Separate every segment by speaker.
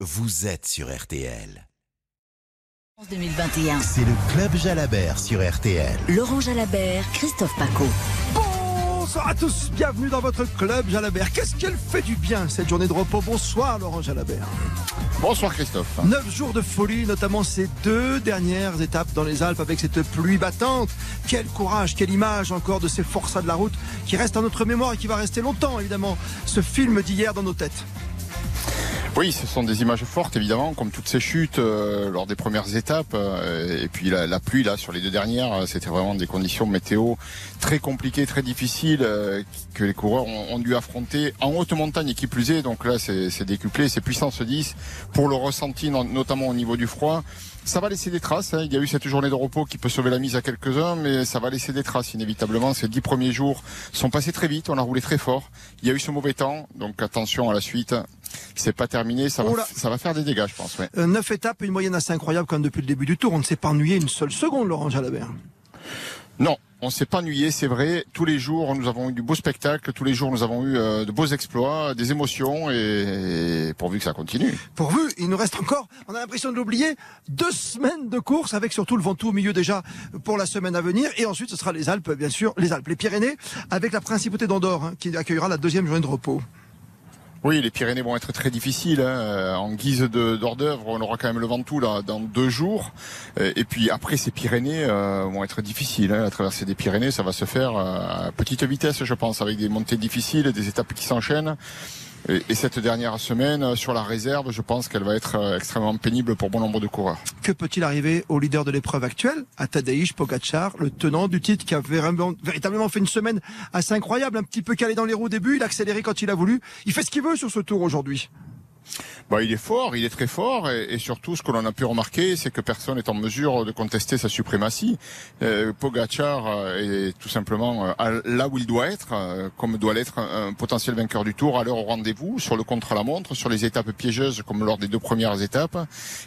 Speaker 1: vous êtes sur RTL.
Speaker 2: 2021.
Speaker 1: C'est le Club Jalabert sur RTL.
Speaker 2: Laurent Jalabert, Christophe Paco.
Speaker 3: Bonsoir à tous, bienvenue dans votre club Jalabert. Qu'est-ce qu'elle fait du bien cette journée de repos Bonsoir Laurent Jalabert.
Speaker 4: Bonsoir Christophe.
Speaker 3: Neuf jours de folie, notamment ces deux dernières étapes dans les Alpes avec cette pluie battante. Quel courage, quelle image encore de ces forçats de la route qui restent en notre mémoire et qui va rester longtemps évidemment. Ce film d'hier dans nos têtes.
Speaker 4: Oui, ce sont des images fortes, évidemment, comme toutes ces chutes euh, lors des premières étapes. euh, et puis la, pluie, là, sur les deux dernières, euh, c'était vraiment des conditions météo très compliquées, très difficiles, que les coureurs ont, ont dû affronter en haute montagne et qui plus est. Donc là, c'est décuplé, c'est puissance 10 pour le ressenti, notamment au niveau du froid. Ça va laisser des traces. hein. Il y a eu cette journée de repos qui peut sauver la mise à quelques-uns, mais ça va laisser des traces inévitablement. Ces dix premiers jours sont passés très vite. On a roulé très fort. Il y a eu ce mauvais temps, donc attention à la suite. C'est pas terminé. Ça va,
Speaker 3: Oula.
Speaker 4: ça va faire des dégâts, je pense. Ouais.
Speaker 3: Euh, neuf étapes, une moyenne assez incroyable comme depuis le début du tour. On ne s'est pas ennuyé une seule seconde Laurent Jalabert.
Speaker 4: Non, on s'est pas ennuyé, c'est vrai. Tous les jours, nous avons eu du beau spectacle. Tous les jours, nous avons eu euh, de beaux exploits, des émotions, et pourvu que ça continue.
Speaker 3: Pourvu, il nous reste encore, on a l'impression de l'oublier, deux semaines de course avec surtout le Ventoux au milieu déjà pour la semaine à venir. Et ensuite, ce sera les Alpes, bien sûr, les Alpes, les Pyrénées, avec la principauté d'Andorre hein, qui accueillera la deuxième journée de repos.
Speaker 4: Oui, les Pyrénées vont être très difficiles. hein. Euh, En guise d'hors d'œuvre, on aura quand même le Ventoux là dans deux jours. Euh, Et puis après, ces Pyrénées euh, vont être difficiles. hein. La traversée des Pyrénées, ça va se faire à petite vitesse, je pense, avec des montées difficiles, des étapes qui s'enchaînent. Et, et cette dernière semaine euh, sur la réserve, je pense qu'elle va être euh, extrêmement pénible pour bon nombre de coureurs.
Speaker 3: Que peut-il arriver au leader de l'épreuve actuelle, à Tadej Pogacar, le tenant du titre qui a véritablement fait une semaine assez incroyable, un petit peu calé dans les roues au début, il a accéléré quand il a voulu. Il fait ce qu'il veut sur ce tour aujourd'hui.
Speaker 4: Bah, il est fort, il est très fort, et, et surtout ce que l'on a pu remarquer, c'est que personne n'est en mesure de contester sa suprématie. Euh, Pogacar euh, est tout simplement euh, là où il doit être, euh, comme doit l'être un, potentiel vainqueur du Tour, à l'heure au rendez-vous, sur le contre-la-montre, sur les étapes piégeuses comme lors des deux premières étapes,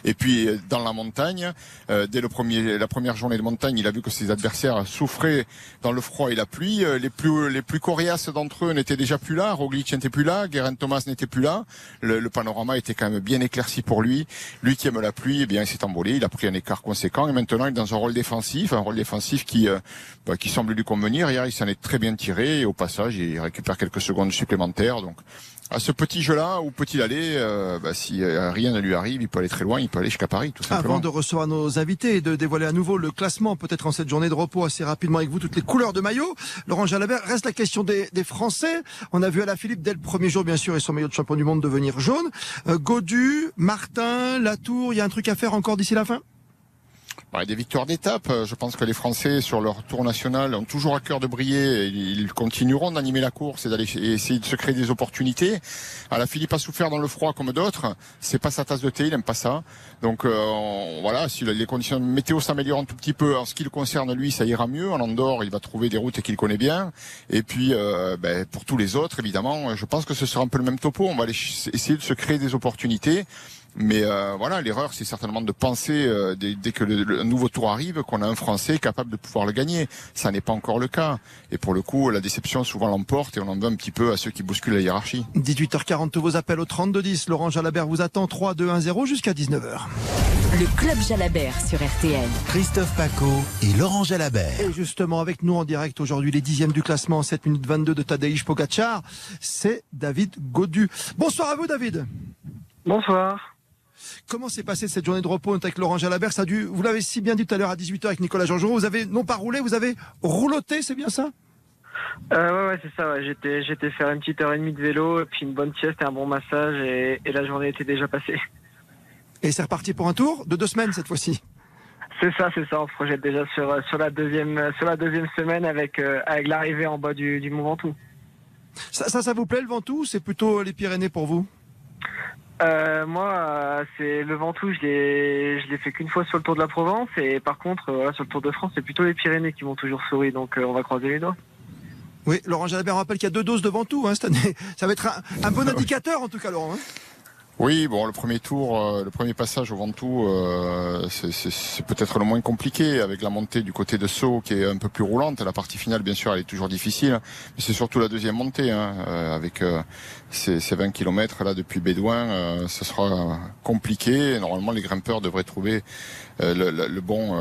Speaker 4: et puis dans la montagne, dès le premier, la première journée de montagne, il a vu que ses adversaires souffraient dans le froid et la pluie. Les plus, les plus coriaces d'entre eux n'étaient déjà plus là, Roglic n'était plus là, Guerin Thomas n'était plus là. Le, le panorama était quand même bien éclairci pour lui. Lui qui aime la pluie, eh bien, il s'est envolé, il a pris un écart conséquent et maintenant il est dans un rôle défensif, un rôle défensif qui, euh, bah, qui semble lui convenir. Hier, il s'en est très bien tiré et au passage, il récupère quelques secondes supplémentaires. Donc, à ce petit jeu-là, où peut-il aller euh, bah, Si euh, rien ne lui arrive, il peut aller très loin, il peut aller jusqu'à Paris, tout simplement.
Speaker 3: Avant de recevoir nos invités et de dévoiler à nouveau le classement, peut-être en cette journée de repos assez rapidement avec vous, toutes les couleurs de maillot, Laurent Jalabert, reste la question des, des Français. On a vu Alaphilippe dès le premier jour, bien sûr, et son maillot de champion du monde devenir jaune. Euh, Godu, Martin, Latour, il y a un truc à faire encore d'ici la fin?
Speaker 4: Bah, des victoires d'étape. Euh, Je pense que les Français, sur leur tour national, ont toujours à cœur de briller. Et Ils continueront d'animer la course et d'aller essayer de se créer des opportunités. Alors, Philippe a souffert dans le froid comme d'autres. C'est pas sa tasse de thé, il aime pas ça. Donc euh, voilà, si les conditions météo s'améliorent un tout petit peu, en ce qui le concerne lui, ça ira mieux. En Andorre, il va trouver des routes qu'il connaît bien. Et puis euh, ben, pour tous les autres, évidemment, je pense que ce sera un peu le même topo. On va aller essayer de se créer des opportunités. Mais euh, voilà, l'erreur, c'est certainement de penser euh, dès, dès que le, le nouveau tour arrive qu'on a un Français capable de pouvoir le gagner. Ça n'est pas encore le cas. Et pour le coup, la déception souvent l'emporte et on en veut un petit peu à ceux qui bousculent la hiérarchie.
Speaker 3: 18h40, tous vos appels au 3210. Laurent Jalabert vous attend 3, 2, 1, 0 jusqu'à 19h.
Speaker 2: Le Club Jalabert sur RTL.
Speaker 1: Christophe Paco et Laurent Jalabert.
Speaker 3: Et justement, avec nous en direct aujourd'hui, les dixièmes du classement, 7 minutes 22 de Tadej Pogacar, c'est David Godu. Bonsoir à vous, David.
Speaker 5: Bonsoir.
Speaker 3: Comment s'est passée cette journée de repos avec Laurent Jalabert? Ça a dû, vous l'avez si bien dit tout à l'heure à 18h avec Nicolas Jean-Jean, vous avez non pas roulé, vous avez rouloté, c'est bien ça?
Speaker 5: Euh, ouais, ouais, c'est ça. ouais. J'étais, j'étais faire une petite heure et demie de vélo, et puis une bonne sieste et un bon massage, et, et la journée était déjà passée.
Speaker 3: Et c'est reparti pour un tour de deux semaines cette fois-ci?
Speaker 5: C'est ça, c'est ça. On se projette déjà sur, euh, sur la deuxième, euh, sur la deuxième semaine avec, euh, avec l'arrivée en bas du, du Mont Ventoux.
Speaker 3: Ça, ça, ça vous plaît le Ventoux? Ou c'est plutôt les Pyrénées pour vous?
Speaker 5: Euh, moi, euh, c'est le Ventoux. Je l'ai, je l'ai fait qu'une fois sur le Tour de la Provence, et par contre, euh, voilà, sur le Tour de France, c'est plutôt les Pyrénées qui m'ont toujours souri. Donc, euh, on va croiser les doigts.
Speaker 3: Oui, Laurent Jalabert rappelle qu'il y a deux doses de Ventoux hein, cette année. Ça va être un, un bon indicateur en tout cas, Laurent. hein.
Speaker 4: Oui, bon, le premier tour, euh, le premier passage au Ventoux, euh, c'est- peut-être le moins compliqué avec la montée du côté de Sceaux qui est un peu plus roulante. La partie finale, bien sûr, elle est toujours difficile, mais c'est surtout la deuxième montée hein, euh, avec euh, ces, ces 20 km là depuis Bédouin, ce sera compliqué. Normalement, les grimpeurs devraient trouver le, bon,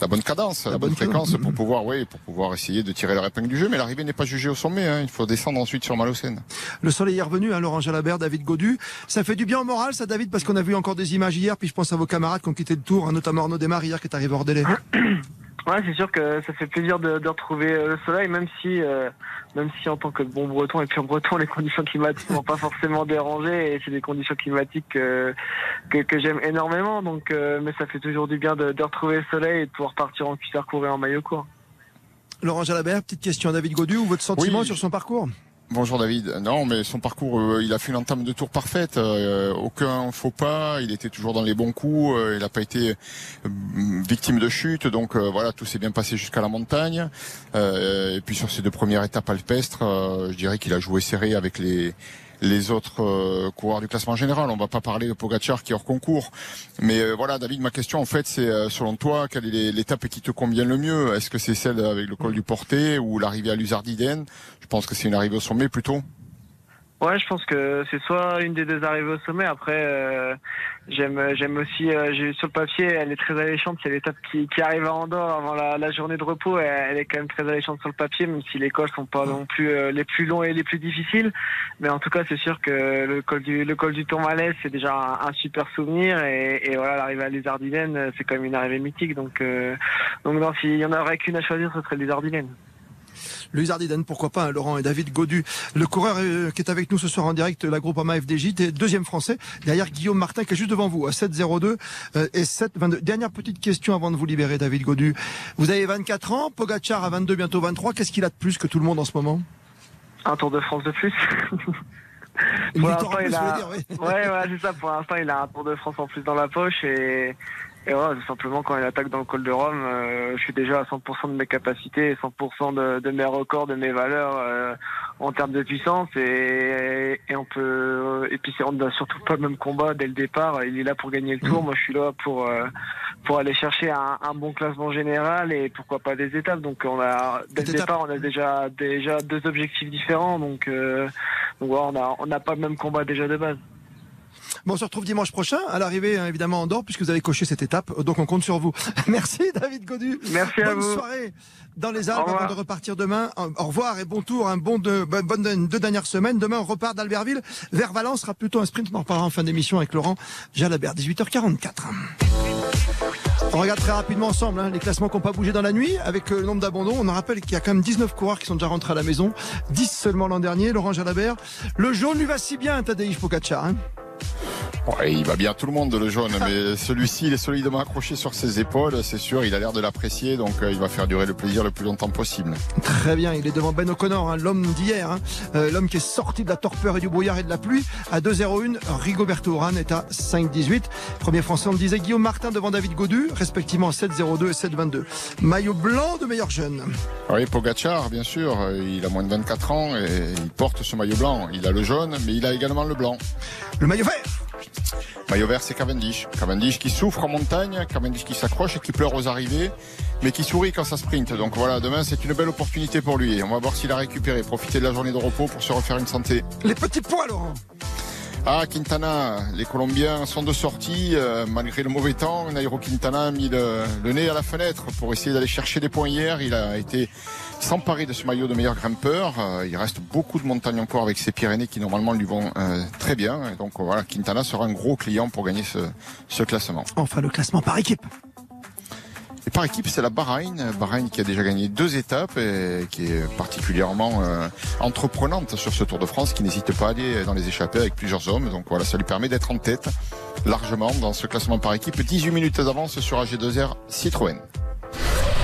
Speaker 4: la bonne cadence, la,
Speaker 3: La
Speaker 4: bonne,
Speaker 3: bonne
Speaker 4: fréquence
Speaker 3: cadence.
Speaker 4: pour pouvoir, oui, pour pouvoir essayer de tirer leur épingle du jeu. Mais l'arrivée n'est pas jugée au sommet. hein. Il faut descendre ensuite sur Malocène.
Speaker 3: Le soleil est revenu, hein, Laurent Jalabert, David Godu. Ça fait du bien au moral, ça, David, parce qu'on a vu encore des images hier, puis je pense à vos camarades qui ont quitté le tour, hein, notamment Arnaud Desmar hier qui est arrivé hors délai.
Speaker 5: Ouais, c'est sûr que ça fait plaisir de, de retrouver euh, le soleil, même si, euh, même si en tant que bon breton et pur breton, les conditions climatiques m'ont pas forcément dérangé et c'est des conditions climatiques euh, que, que j'aime énormément. Donc, euh, mais ça fait toujours du bien de, de retrouver le soleil et de pouvoir partir en cuissard court et en maillot court.
Speaker 3: Laurent Jalabert, petite question à David Godu, ou votre sentiment
Speaker 4: Oui.
Speaker 3: sur son parcours?
Speaker 4: Bonjour David. Non, mais son parcours, euh, il a fait une entame de tour parfaite. euh, aucun faux pas. Il était toujours dans les bons coups. euh, il n'a pas été victime de chute. Donc voilà, tout s'est bien passé jusqu'à la montagne. Et puis sur ces deux premières étapes alpestres, je dirais qu'il a joué serré avec les les autres euh, coureurs du classement général. On va pas parler de Pogacar qui est hors concours. Mais euh, voilà, David, ma question en fait, c'est euh, selon toi, quelle est l'étape qui te convient le mieux? Est-ce que c'est celle avec le col du Portet ou l'arrivée à Luzardiden Je pense que c'est une arrivée au sommet plutôt.
Speaker 5: Ouais, je pense que c'est soit une des deux arrivées au sommet. Après, euh, j'aime, j'aime aussi. euh, sur le papier, elle est très alléchante. C'est l'étape qui, qui arrive à Andorre avant la, la journée de repos. Elle, elle est quand même très alléchante sur le papier, même si les cols sont pas non plus euh, les plus longs et les plus difficiles. Mais en tout cas, c'est sûr que le col du le col du Tourmalet, c'est déjà un, un super souvenir. Et, et voilà, l'arrivée à Les c'est quand même une arrivée mythique. Donc, euh, donc non, s'il y en aurait qu'une à choisir, ce serait Les.
Speaker 3: Louis Ardiden, pourquoi pas, hein, Laurent et David Godu. Le coureur euh, qui est avec nous ce soir en direct, la Groupama FDJ, deuxième français, derrière Guillaume Martin qui est juste devant vous, à 7,02 euh, et 7,22. Dernière petite question avant de vous libérer, David Godu. Vous avez 24 ans, Pogacar à 22, bientôt 23. Qu'est-ce qu'il a de plus que tout le monde en ce moment?
Speaker 5: Un Tour de France de plus. Pour l'instant, il a-
Speaker 3: dire, oui.
Speaker 5: Ouais, ouais, c'est ça. Pour l'instant, il a un Tour de France en plus dans la poche et, et voilà, tout simplement quand il attaque dans le col de Rome, euh, je suis déjà à 100% de mes capacités, et 100% de, de mes records, de mes valeurs euh, en termes de puissance et, et on peut et puis c'est on n'a surtout pas le même combat dès le départ. Il est là pour gagner le tour, moi je suis là pour euh, pour aller chercher un, un bon classement général et pourquoi pas des étapes. Donc on a dès
Speaker 3: Des
Speaker 5: le
Speaker 3: étapes.
Speaker 5: départ, on a déjà déjà deux objectifs différents. Donc euh, donc voilà, on a on n'a pas le même combat déjà de base.
Speaker 3: Bon, on se retrouve dimanche prochain, à l'arrivée, hein, évidemment, en Andorre, puisque vous avez coché cette étape. Donc, on compte sur vous. Merci, David Godu.
Speaker 5: Merci à
Speaker 3: Bonne
Speaker 5: vous.
Speaker 3: soirée dans les Alpes avant de repartir demain. Au revoir et bon tour, un bon de, bonne, bonne- deux dernières semaines. Demain, on repart d'Albertville vers Valence. sera plutôt un sprint. On en reparlera en fin d'émission avec Laurent Jalabert, 18h44. On regarde très rapidement ensemble hein, les classements qui n'ont pas bougé dans la nuit avec euh, le nombre d'abandons. On en rappelle qu'il y a quand même 19 coureurs qui sont déjà rentrés à la maison, 10 seulement l'an dernier. Laurent Jalabert, le jaune lui va si bien, Tadej Pogacar. Hein.
Speaker 4: Ouais, il va bien tout le monde le jaune, mais celui-ci il est solidement accroché sur ses épaules, c'est sûr, il a l'air de l'apprécier, donc euh, il va faire durer le plaisir le plus longtemps possible.
Speaker 3: Très bien, il est devant Ben O'Connor, hein, l'homme d'hier, hein, euh, l'homme qui est sorti de la torpeur et du brouillard et de la pluie à 2,01. Rigoberto Urán est à 5,18. Premier français, on le disait, Guillaume Martin devant David Godu, respectivement à 7,02 et 7,22. Maillot blanc de meilleur jeune.
Speaker 4: Oui, Pogacar, bien sûr, il a moins de 24 ans et il porte ce maillot blanc. Il a le jaune, mais il a également le blanc.
Speaker 3: Le maillot vert.
Speaker 4: Maillot vert, c'est Cavendish. Cavendish qui souffre en montagne, Cavendish qui s'accroche et qui pleure aux arrivées, mais qui sourit quand ça sprint. Donc voilà, demain c'est une belle opportunité pour lui. On va voir s'il a récupéré, profiter de la journée de repos pour se refaire une santé.
Speaker 3: Les petits pois, Laurent.
Speaker 4: Ah, Quintana, les Colombiens sont de sortie, euh, malgré le mauvais temps. Nairo Quintana a mis le, le nez à la fenêtre pour essayer d'aller chercher des points hier. Il a été s'emparer de ce maillot de meilleur grimpeur. Euh, il reste beaucoup de montagnes encore avec ces Pyrénées qui normalement lui vont euh, très bien. Et donc voilà, Quintana sera un gros client pour gagner ce, ce classement.
Speaker 3: Enfin, le classement par équipe.
Speaker 4: Et par équipe, c'est la Bahreïn. Bahreïn qui a déjà gagné deux étapes et qui est particulièrement euh, entreprenante sur ce Tour de France, qui n'hésite pas à aller dans les échappées avec plusieurs hommes. Donc voilà, ça lui permet d'être en tête largement dans ce classement par équipe. 18 minutes d'avance sur AG2R Citroën.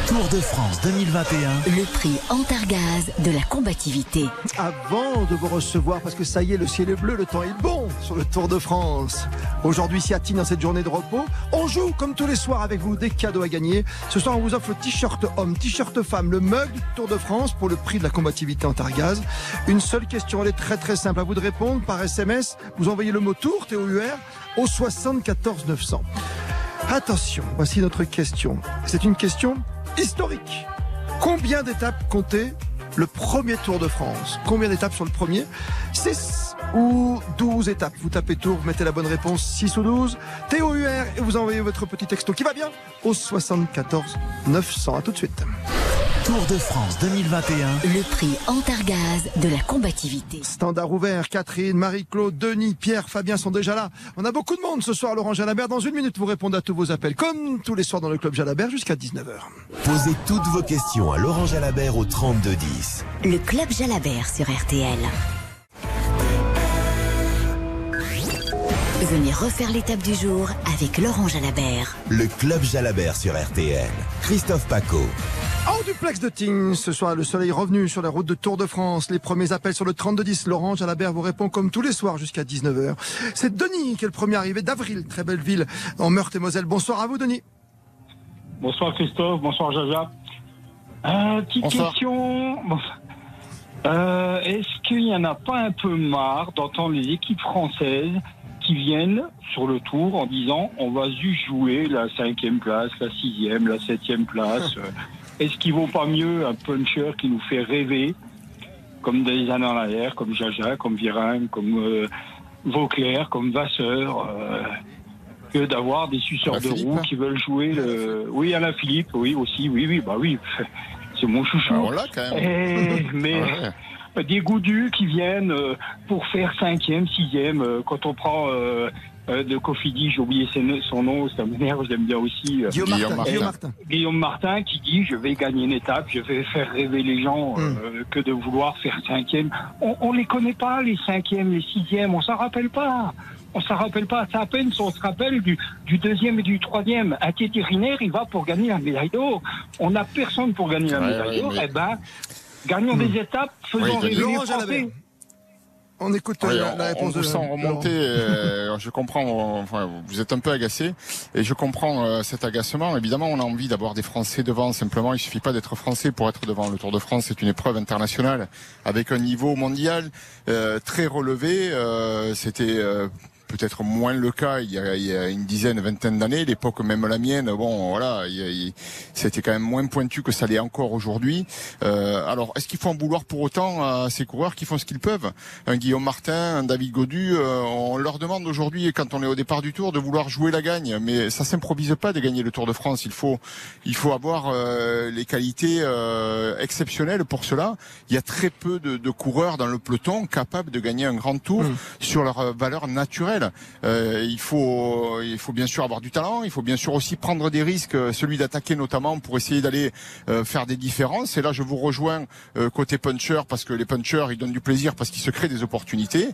Speaker 1: Tour de France 2021.
Speaker 6: Le prix Antargaz de la combativité.
Speaker 3: Avant de vous recevoir, parce que ça y est, le ciel est bleu, le temps est bon sur le Tour de France. Aujourd'hui, Siatine, dans cette journée de repos, on joue comme tous les soirs avec vous des cadeaux à gagner. Ce soir, on vous offre le t-shirt homme, t-shirt femme, le mug du Tour de France pour le prix de la combativité Antargaz. Une seule question, elle est très très simple à vous de répondre par SMS. Vous envoyez le mot Tour, T-O-U-R, au 74 900. Attention, voici notre question. C'est une question historique. Combien d'étapes comptait le premier Tour de France? Combien d'étapes sur le premier? 6 ou 12 étapes? Vous tapez Tour, vous mettez la bonne réponse 6 ou 12. TOUR et vous envoyez votre petit texto qui va bien au 74 900. À tout de suite.
Speaker 1: Tour de France 2021.
Speaker 6: Le prix Antargaz de la combativité.
Speaker 3: Standard ouvert, Catherine, Marie-Claude, Denis, Pierre, Fabien sont déjà là. On a beaucoup de monde ce soir, Laurent Jalabert. Dans une minute, vous répondez à tous vos appels, comme tous les soirs dans le Club Jalabert, jusqu'à 19h.
Speaker 1: Posez toutes vos questions à Laurent Jalabert au 3210.
Speaker 6: Le club Jalabert sur RTL. Venez refaire l'étape du jour avec Laurent Jalabert.
Speaker 1: Le Club Jalabert sur RTL. Christophe Paco.
Speaker 3: En duplex de Tignes, ce soir, le soleil est revenu sur la route de Tour de France. Les premiers appels sur le 3210. Laurent Jalabert vous répond comme tous les soirs jusqu'à 19h. C'est Denis qui est le premier arrivé d'Avril, très belle ville, en Meurthe-et-Moselle. Bonsoir à vous, Denis.
Speaker 7: Bonsoir Christophe, bonsoir Jaja. Euh, petite
Speaker 4: Bonsoir.
Speaker 7: question. Euh, Est-ce qu'il n'y en a pas un peu marre d'entendre les équipes françaises qui viennent sur le tour en disant on va juste jouer la cinquième place, la sixième, la septième place euh, Est-ce qu'il vaut pas mieux un puncher qui nous fait rêver, comme des années en arrière, comme Jaja, comme Virin, comme euh, Vauclair, comme Vasseur euh, que d'avoir des suceurs de
Speaker 4: Philippe,
Speaker 7: roue
Speaker 4: hein
Speaker 7: qui veulent jouer le... Oui, Alain Philippe, oui, aussi, oui, oui, bah oui, c'est mon chouchou.
Speaker 4: Ah, quand même.
Speaker 7: Eh, mais
Speaker 4: ouais.
Speaker 7: Des goudus qui viennent euh, pour faire cinquième, sixième, euh, quand on prend euh, euh, de Cofidis, j'ai oublié son nom, ça m'énerve, j'aime bien aussi. euh,
Speaker 3: Guillaume,
Speaker 4: Guillaume
Speaker 3: Martin.
Speaker 4: Martin.
Speaker 3: Guillaume Martin.
Speaker 7: Guillaume Martin qui dit je vais gagner une étape, je vais faire rêver les gens euh, que de vouloir faire cinquième. On, on les connaît pas les cinquièmes, les sixièmes, on s'en rappelle pas. On s'en rappelle pas. C'est à peine si on se rappelle du, du deuxième et du troisième. Un vétérinaire, il va pour gagner la médaille d'or. On n'a personne pour gagner la
Speaker 4: Ouais,
Speaker 7: médaille
Speaker 4: ouais,
Speaker 7: d'or.
Speaker 4: mais-
Speaker 7: Eh ben, gagnons des étapes, faisons
Speaker 4: Oui,
Speaker 7: rêver les. Français.
Speaker 3: On écoute
Speaker 4: Oui,
Speaker 3: euh,
Speaker 4: on,
Speaker 3: la
Speaker 4: on
Speaker 3: réponse
Speaker 4: vous
Speaker 3: de
Speaker 4: sent remonter. euh, je comprends. Enfin, vous êtes un peu agacé et je comprends euh, cet agacement. Évidemment, on a envie d'avoir des Français devant. Simplement, il suffit pas d'être Français pour être devant. Le Tour de France, c'est une épreuve internationale avec un niveau mondial euh, très relevé. Euh, C'était euh, peut-être moins le cas il y a, il y a une dizaine, vingtaine d'années. L'époque même la mienne, bon, voilà, il il- c'était quand même moins pointu que ça l'est encore aujourd'hui. Euh, alors, est-ce qu'il faut en vouloir pour autant à ces coureurs qui font ce qu'ils peuvent? Un Guillaume Martin, un David Godu, euh, on leur demande aujourd'hui, quand on est au départ du Tour, de vouloir jouer la gagne, mais ça s'improvise pas de gagner le Tour de France. Il faut, il faut avoir euh, les qualités euh, exceptionnelles pour cela. Il y a très peu de, de coureurs dans le peloton capables de gagner un grand Tour sur leur valeur naturelle. Euh, il faut, il faut bien sûr avoir du talent. Il faut bien sûr aussi prendre des risques, euh, celui d'attaquer notamment pour essayer d'aller euh, faire des différences. Et là, je vous rejoins euh, côté puncher parce que les punchers, ils donnent du plaisir parce qu'ils se créent des opportunités.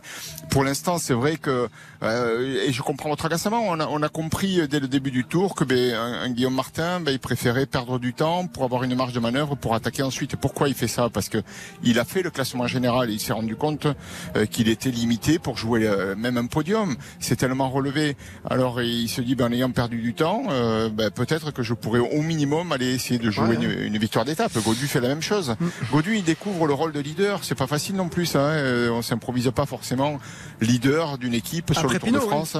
Speaker 4: Pour l'instant, c'est vrai que euh, et je comprends votre agacement. On a, on a compris dès le début du tour que ben, un, un Guillaume Martin, ben, il préférait perdre du temps pour avoir une marge de manœuvre pour attaquer ensuite. Pourquoi il fait ça? Parce que il a fait le classement général et il s'est rendu compte euh, qu'il était limité pour jouer même un podium. C'est tellement relevé. Alors il se dit, ben, en ayant perdu du temps, euh, ben, peut-être que je pourrais au minimum aller essayer de jouer
Speaker 3: Ouais.
Speaker 4: une, une victoire d'étape. Godu fait la même chose. Godu, il découvre le rôle de leader. C'est pas facile non plus. Hein. Euh, On s'improvise pas forcément leader d'une équipe sur le Tour de. France.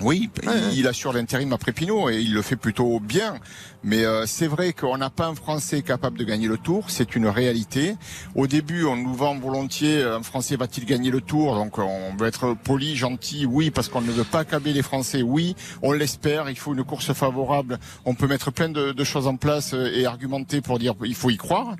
Speaker 4: Oui, il assure l'intérim après Pinot et il le fait plutôt bien. Mais euh, c'est vrai qu'on n'a pas un Français capable de gagner le Tour, c'est une réalité. Au début, on nous vend volontiers un Français va-t-il gagner le Tour? Donc on veut être poli, gentil, oui, parce qu'on ne veut pas accabler les Français, oui. On l'espère, il faut une course favorable. On peut mettre plein de, choses en place euh, et argumenter pour dire il faut y croire.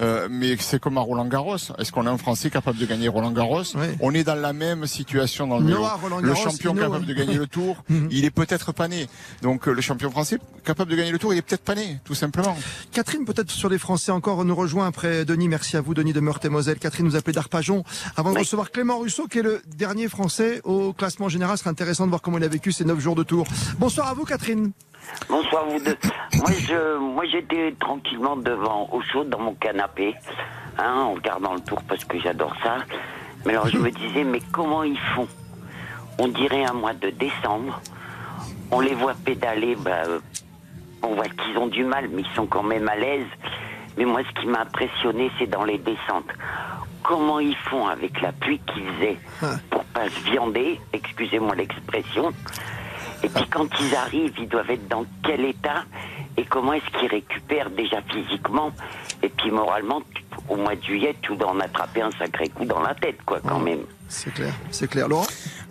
Speaker 4: Euh, mais c'est comme à Roland Garros. Est-ce qu'on a un Français capable de gagner Roland Garros
Speaker 3: Ouais.
Speaker 4: On est dans la même situation dans le vélo.
Speaker 3: Noah, Roland
Speaker 4: Le champion capable de gagner le Tour, il est peut-être pas né. Donc euh, le champion français capable de gagner le Tour, il est peut-être pas né, tout simplement.
Speaker 3: Catherine, peut-être sur les Français encore, nous rejoint après Denis. Merci à vous, Denis de Meurthe-et-Moselle. Catherine nous appelait d'Arpajon. Avant de recevoir Clément Rousseau, qui est le dernier Français au classement général, ce serait intéressant de voir comment il a vécu ces neuf jours de tour. Bonsoir à vous, Catherine.
Speaker 6: Bonsoir vous deux. Moi, je, moi, j'étais tranquillement devant, au chaud, dans mon canapé, hein, en regardant le tour parce que j'adore ça. Mais alors, je me disais, mais comment ils font? On dirait un mois de décembre. On les voit pédaler, bah, on voit qu'ils ont du mal, mais ils sont quand même à l'aise. Mais moi, ce qui m'a impressionné, c'est dans les descentes. Comment ils font avec la pluie qu'ils faisaient pour pas se viander, excusez-moi l'expression. Et puis quand ils arrivent, ils doivent être dans quel état et comment est-ce qu'ils récupèrent déjà physiquement et puis moralement au mois de juillet tu dois en attraper un sacré coup dans la tête quoi quand même.
Speaker 3: C'est clair, c'est clair. Laurent?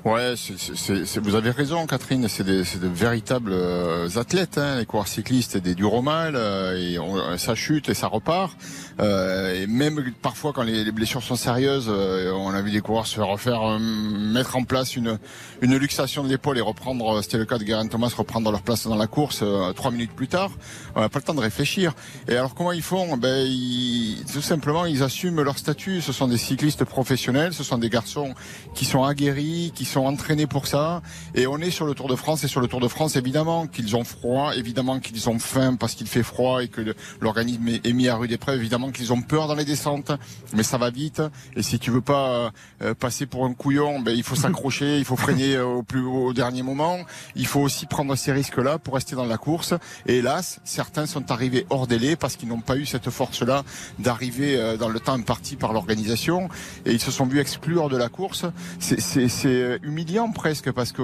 Speaker 4: Ouais, c'est- c'est- c'est- vous avez raison, Catherine. C'est des, de véritables euh, athlètes, hein, les coureurs cyclistes, et des durs au mal, euh, et on- ça chute et ça repart. Euh, et même parfois, quand les, les blessures sont sérieuses, euh, on a vu des coureurs se refaire euh, mettre en place une, une luxation de l'épaule et reprendre, euh, c'était le cas de Geraint Thomas, reprendre leur place dans la course euh, trois minutes plus tard. On n'a pas le temps de réfléchir. Et alors, comment ils font? Ben, ils, tout simplement, ils assument leur statut. Ce sont des cyclistes professionnels, ce sont des garçons qui sont aguerris, qui sont entraînés pour ça. Et on est sur le Tour de France. Et sur le Tour de France, évidemment qu'ils ont froid, évidemment qu'ils ont faim parce qu'il fait froid et que l'organisme est mis à rude épreuve. Évidemment qu'ils ont peur dans les descentes, mais ça va vite. Et si tu veux pas euh, passer pour un couillon, ben, il faut s'accrocher, il faut freiner euh, au plus au dernier moment. Il faut aussi prendre ces risques-là pour rester dans la course. Et hélas, certains sont arrivés hors délai parce qu'ils n'ont pas eu cette force-là d'arriver euh, dans le temps imparti par l'organisation et ils se sont vus exclure de la course. C'est humiliant presque parce que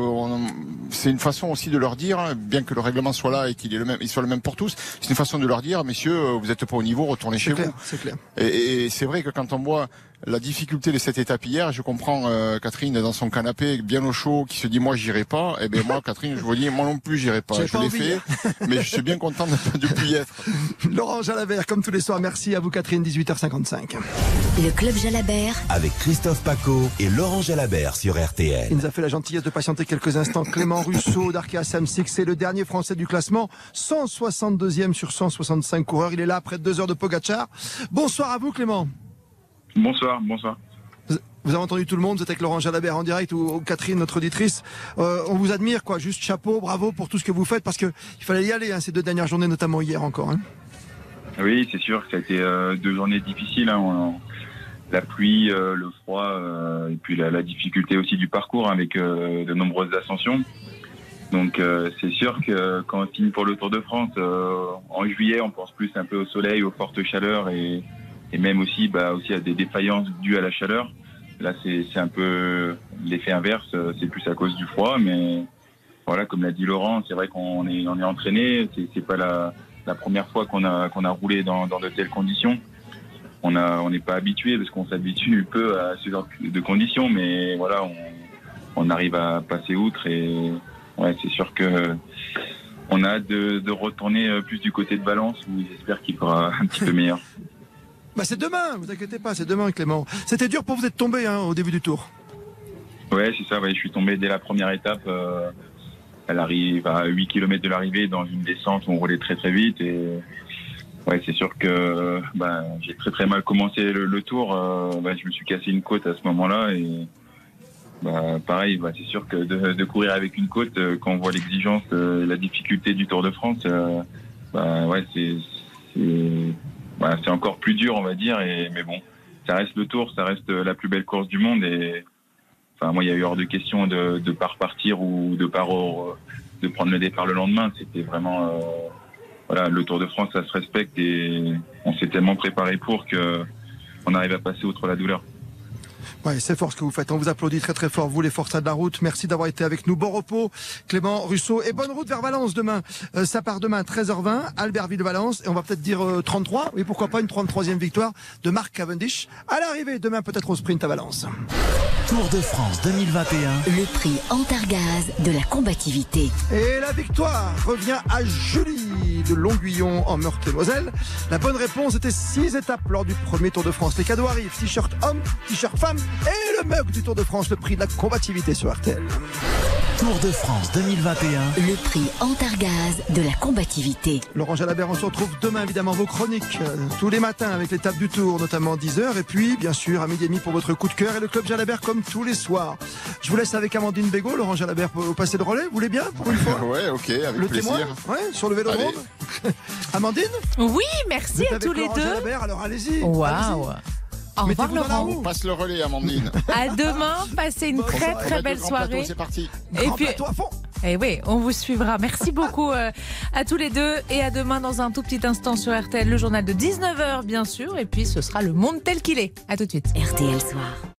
Speaker 4: c'est une façon aussi de leur dire, hein, bien que le règlement soit là et qu'il est le même, il soit le même pour tous, c'est une façon de leur dire, messieurs, euh, vous n'êtes pas au niveau, retournez chez
Speaker 3: clair,
Speaker 4: vous.
Speaker 3: c'est clair.
Speaker 4: Et, et c'est vrai que quand on voit la difficulté de cette étape hier, je comprends euh, Catherine dans son canapé bien au chaud qui se dit moi j'irai pas. Et bien moi Catherine je vous dis moi non plus j'irai pas. Je l'ai fait, mais je suis bien content de ne plus y être.
Speaker 3: Laurent Jalabert, comme tous les soirs, merci à vous Catherine, 18h55.
Speaker 2: Le Club Jalabert,
Speaker 1: Avec Christophe Paco et Laurent Jalabert sur RTL.
Speaker 3: Il nous a fait la gentillesse de patienter quelques instants. Clément Russo d'Arkea Samsic, c'est le dernier français du classement, 162e sur 165 coureurs. Il est là après deux heures de Pogachar. Bonsoir à vous Clément.
Speaker 8: Bonsoir, bonsoir.
Speaker 3: Vous avez entendu tout le monde, vous êtes avec Laurent Jalabert en direct ou, ou Catherine, notre auditrice. Euh, on vous admire, quoi. Juste chapeau, bravo pour tout ce que vous faites parce que il fallait y aller hein, ces deux dernières journées, notamment hier encore. hein.
Speaker 8: Oui, c'est sûr que ça a été euh, deux journées difficiles. hein. On- la pluie, euh, le froid, et puis la, la difficulté aussi du parcours avec de nombreuses ascensions. Donc c'est sûr que quand on signe pour le Tour de France, en juillet, on pense plus un peu au soleil, aux fortes chaleurs et, et même aussi, bah, aussi à des défaillances dues à la chaleur. Là, c'est un peu l'effet inverse, c'est plus à cause du froid, mais voilà, comme l'a dit Laurent, c'est vrai qu'on est, on est entraîné, c'est pas la, la première fois qu'on a, a roulé dans, dans de telles conditions. On on n'est pas habitué parce qu'on s'habitue peu à ce genre de conditions, mais voilà, on, on arrive à passer outre et ouais, c'est sûr que on a hâte de, de retourner euh, plus du côté de Valence où j'espère qu'il fera un petit peu meilleur.
Speaker 3: Bah c'est demain, vous inquiétez pas, c'est demain Clément. C'était dur pour vous d'être tombé hein, au début du tour.
Speaker 8: Ouais, c'est ça. Je suis tombé dès la première étape. euh, elle arrive à 8 km de l'arrivée dans une descente où on roulait très très vite. Ouais, c'est sûr que bah, j'ai très très mal commencé le, tour. euh, bah, je me suis cassé une côte à ce moment-là. Et pareil, c'est sûr que de, courir avec une côte, euh, quand on voit l'exigence, euh, la difficulté du Tour de France, euh, ouais, c'est c'est bah, c'est encore plus dur, on va dire. Et, mais bon, ça reste le Tour, ça reste la plus belle course du monde. Et Enfin, moi, il y a eu hors de question de ne pas repartir ou de pas re- de prendre le départ le lendemain. C'était vraiment, euh, voilà, le Tour de France, ça se respecte et on s'est tellement préparé pour que on arrive à passer outre la douleur.
Speaker 3: Ouais, c'est fort ce que vous faites. On vous applaudit très très fort, vous les forçats de la route. Merci d'avoir été avec nous. Bon repos, Clément Russo. Et bonne route vers Valence demain. Euh, ça part demain 13h20, Albertville-Valence. Et on va peut-être dire euh, 33. Oui, pourquoi pas une 33e victoire de Marc Cavendish. À l'arrivée, demain peut-être au sprint à Valence.
Speaker 1: Tour de France 2021.
Speaker 2: le prix Antargaz de la combativité.
Speaker 3: Et la victoire revient à Julie de Longuillon en Meurthe-et-Moselle. La bonne réponse était 6 étapes lors du premier Tour de France. Les cadeaux arrivent. T-shirt homme, t-shirt femme. Et le mug du Tour de France, le prix de la combativité sur RTL.
Speaker 1: Tour de France 2021.
Speaker 2: Le prix Antargaz de la combativité.
Speaker 3: Laurent Jalabert, on se retrouve demain évidemment vos chroniques euh, tous les matins avec l'étape du Tour, notamment 10h et puis bien sûr à midi et demi pour votre coup de cœur et le club Jalabert comme tous les soirs. Je vous laisse avec Amandine Bégaud, Laurent Jalabert, vous passez le relais, vous voulez bien pour une fois
Speaker 4: Ouais, ok, avec
Speaker 3: Le
Speaker 4: plaisir.
Speaker 3: témoin Ouais, sur le vélodrome Amandine
Speaker 9: Oui, merci à tous les
Speaker 3: Laurent
Speaker 9: deux.
Speaker 3: Jalabert, alors allez-y.
Speaker 9: Waouh.
Speaker 3: allez-y.
Speaker 9: Au revoir Laurent.
Speaker 3: roue.
Speaker 4: Passe le relais, Amandine.
Speaker 9: À demain, passez une très
Speaker 4: On
Speaker 9: très belle
Speaker 4: plateau,
Speaker 9: soirée.
Speaker 4: C'est parti.
Speaker 9: Et
Speaker 3: Grand
Speaker 9: puis,
Speaker 3: plateau à fond.
Speaker 9: eh oui, on vous suivra. Merci beaucoup euh, à tous les deux et à demain dans un tout petit instant sur RTL, le journal de 19h bien sûr. Et puis ce sera le monde tel qu'il est. À tout de suite.
Speaker 2: RTL Soir.